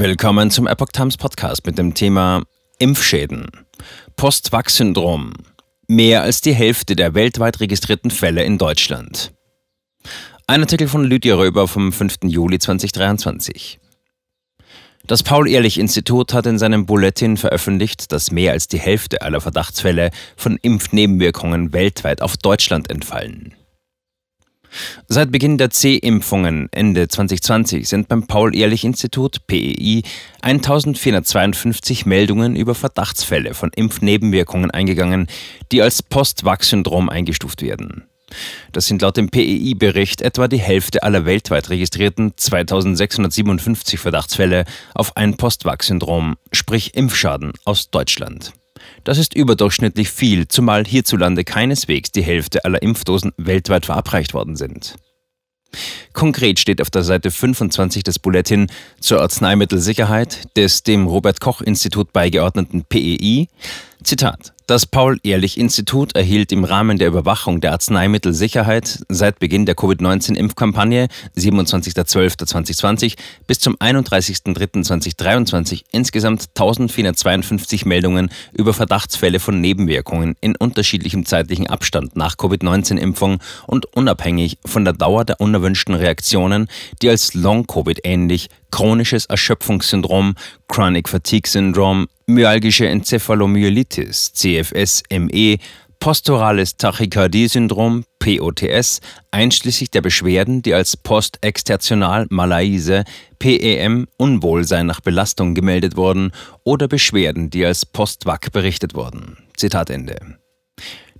Willkommen zum Epoch Times Podcast mit dem Thema Impfschäden. Post-Vax-Syndrom. Mehr als die Hälfte der weltweit registrierten Fälle in Deutschland. Ein Artikel von Lydia Röber vom 5. Juli 2023. Das Paul-Ehrlich-Institut hat in seinem Bulletin veröffentlicht, dass mehr als die Hälfte aller Verdachtsfälle von Impfnebenwirkungen weltweit auf Deutschland entfallen. Seit Beginn der C-Impfungen Ende 2020 sind beim Paul-Ehrlich-Institut PEI 1452 Meldungen über Verdachtsfälle von Impfnebenwirkungen eingegangen, die als Post-Vax-Syndrom eingestuft werden. Das sind laut dem PEI-Bericht etwa die Hälfte aller weltweit registrierten 2657 Verdachtsfälle auf ein Post-Vax-Syndrom, sprich Impfschaden aus Deutschland. Das ist überdurchschnittlich viel, zumal hierzulande keineswegs die Hälfte aller Impfdosen weltweit verabreicht worden sind. Konkret steht auf der Seite 25 des Bulletin zur Arzneimittelsicherheit des dem Robert Koch Institut beigeordneten PEI, Zitat, das Paul-Ehrlich-Institut erhielt im Rahmen der Überwachung der Arzneimittelsicherheit seit Beginn der Covid-19-Impfkampagne 27.12.2020 bis zum 31.03.2023 insgesamt 1452 Meldungen über Verdachtsfälle von Nebenwirkungen in unterschiedlichem zeitlichen Abstand nach Covid-19-Impfung und unabhängig von der Dauer der unerwünschten Reaktionen, die als Long-Covid ähnlich chronisches Erschöpfungssyndrom, Chronic Fatigue Syndrom, myalgische Enzephalomyelitis, CFS-ME, posturales Tachykardie-Syndrom, POTS, einschließlich der Beschwerden, die als postextertional Malaise, PEM, Unwohlsein nach Belastung gemeldet wurden, oder Beschwerden, die als Post-Vac berichtet wurden. Zitat Ende.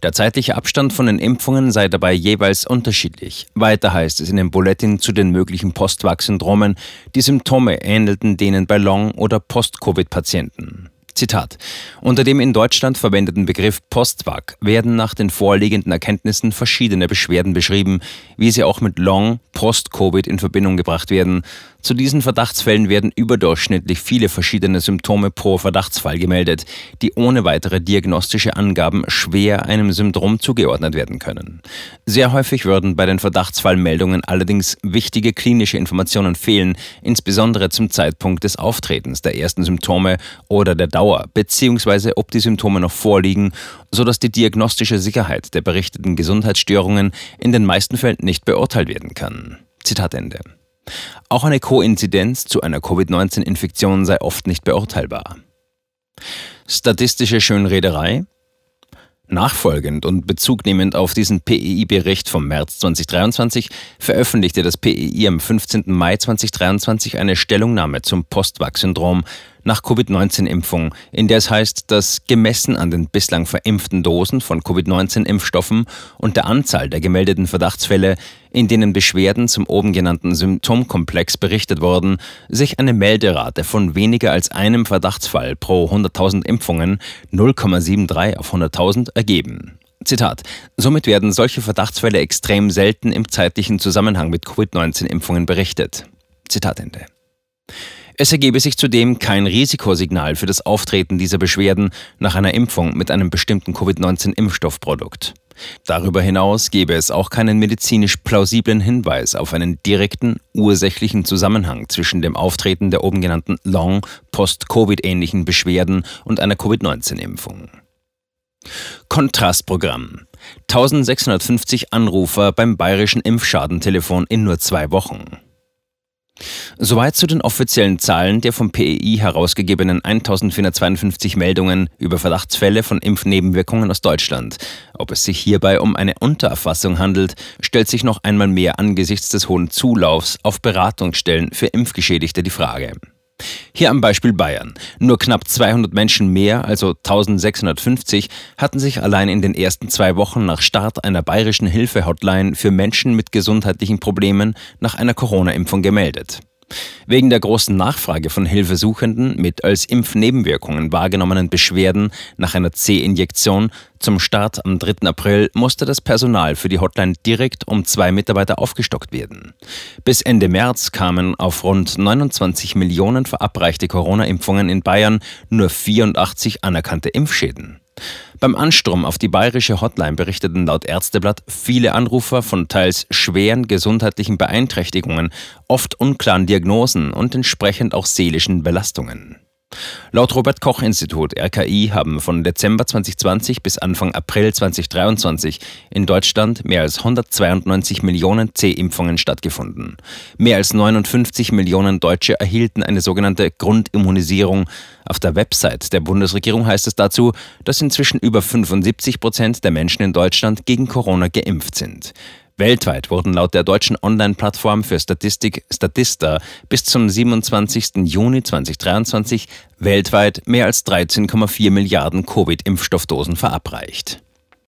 Der zeitliche Abstand von den Impfungen sei dabei jeweils unterschiedlich. Weiter heißt es in dem Bulletin zu den möglichen Postvax-Syndromen, die Symptome ähnelten denen bei Long- oder Post-Covid-Patienten. Zitat. Unter dem in Deutschland verwendeten Begriff Postvac werden nach den vorliegenden Erkenntnissen verschiedene Beschwerden beschrieben, wie sie auch mit Long, Post-Covid in Verbindung gebracht werden. Zu diesen Verdachtsfällen werden überdurchschnittlich viele verschiedene Symptome pro Verdachtsfall gemeldet, die ohne weitere diagnostische Angaben schwer einem Syndrom zugeordnet werden können. Sehr häufig würden bei den Verdachtsfallmeldungen allerdings wichtige klinische Informationen fehlen, insbesondere zum Zeitpunkt des Auftretens der ersten Symptome oder der Dauer bzw. ob die Symptome noch vorliegen, sodass die diagnostische Sicherheit der berichteten Gesundheitsstörungen in den meisten Fällen nicht beurteilt werden kann. Zitat Ende. Auch eine Koinzidenz zu einer Covid-19-Infektion sei oft nicht beurteilbar. Statistische Schönrederei Nachfolgend und bezugnehmend auf diesen PEI-Bericht vom März 2023 veröffentlichte das PEI am 15. Mai 2023 eine Stellungnahme zum Postvax-Syndrom nach Covid-19-Impfung, in der es heißt, dass gemessen an den bislang verimpften Dosen von Covid-19-Impfstoffen und der Anzahl der gemeldeten Verdachtsfälle, in denen Beschwerden zum oben genannten Symptomkomplex berichtet wurden, sich eine Melderate von weniger als einem Verdachtsfall pro 100.000 Impfungen 0,73 auf 100.000 ergeben. Zitat. Somit werden solche Verdachtsfälle extrem selten im zeitlichen Zusammenhang mit Covid-19-Impfungen berichtet. Zitat Ende. Es ergebe sich zudem kein Risikosignal für das Auftreten dieser Beschwerden nach einer Impfung mit einem bestimmten Covid-19-Impfstoffprodukt. Darüber hinaus gäbe es auch keinen medizinisch plausiblen Hinweis auf einen direkten, ursächlichen Zusammenhang zwischen dem Auftreten der oben genannten Long-, Post-Covid-ähnlichen Beschwerden und einer Covid-19-Impfung. Kontrastprogramm. 1650 Anrufer beim bayerischen Impfschadentelefon in nur zwei Wochen. Soweit zu den offiziellen Zahlen der vom PEI herausgegebenen 1452 Meldungen über Verdachtsfälle von Impfnebenwirkungen aus Deutschland. Ob es sich hierbei um eine Untererfassung handelt, stellt sich noch einmal mehr angesichts des hohen Zulaufs auf Beratungsstellen für Impfgeschädigte die Frage. Hier am Beispiel Bayern. Nur knapp 200 Menschen mehr, also 1650, hatten sich allein in den ersten zwei Wochen nach Start einer bayerischen Hilfe-Hotline für Menschen mit gesundheitlichen Problemen nach einer Corona-Impfung gemeldet. Wegen der großen Nachfrage von Hilfesuchenden mit als Impfnebenwirkungen wahrgenommenen Beschwerden nach einer C-Injektion zum Start am 3. April musste das Personal für die Hotline direkt um zwei Mitarbeiter aufgestockt werden. Bis Ende März kamen auf rund 29 Millionen verabreichte Corona-Impfungen in Bayern nur 84 anerkannte Impfschäden. Beim Ansturm auf die bayerische Hotline berichteten laut Ärzteblatt viele Anrufer von teils schweren gesundheitlichen Beeinträchtigungen, oft unklaren Diagnosen und entsprechend auch seelischen Belastungen. Laut Robert Koch Institut RKI haben von Dezember 2020 bis Anfang April 2023 in Deutschland mehr als 192 Millionen C-Impfungen stattgefunden. Mehr als 59 Millionen Deutsche erhielten eine sogenannte Grundimmunisierung. Auf der Website der Bundesregierung heißt es dazu, dass inzwischen über 75 Prozent der Menschen in Deutschland gegen Corona geimpft sind. Weltweit wurden laut der deutschen Online-Plattform für Statistik Statista bis zum 27. Juni 2023 weltweit mehr als 13,4 Milliarden Covid-Impfstoffdosen verabreicht.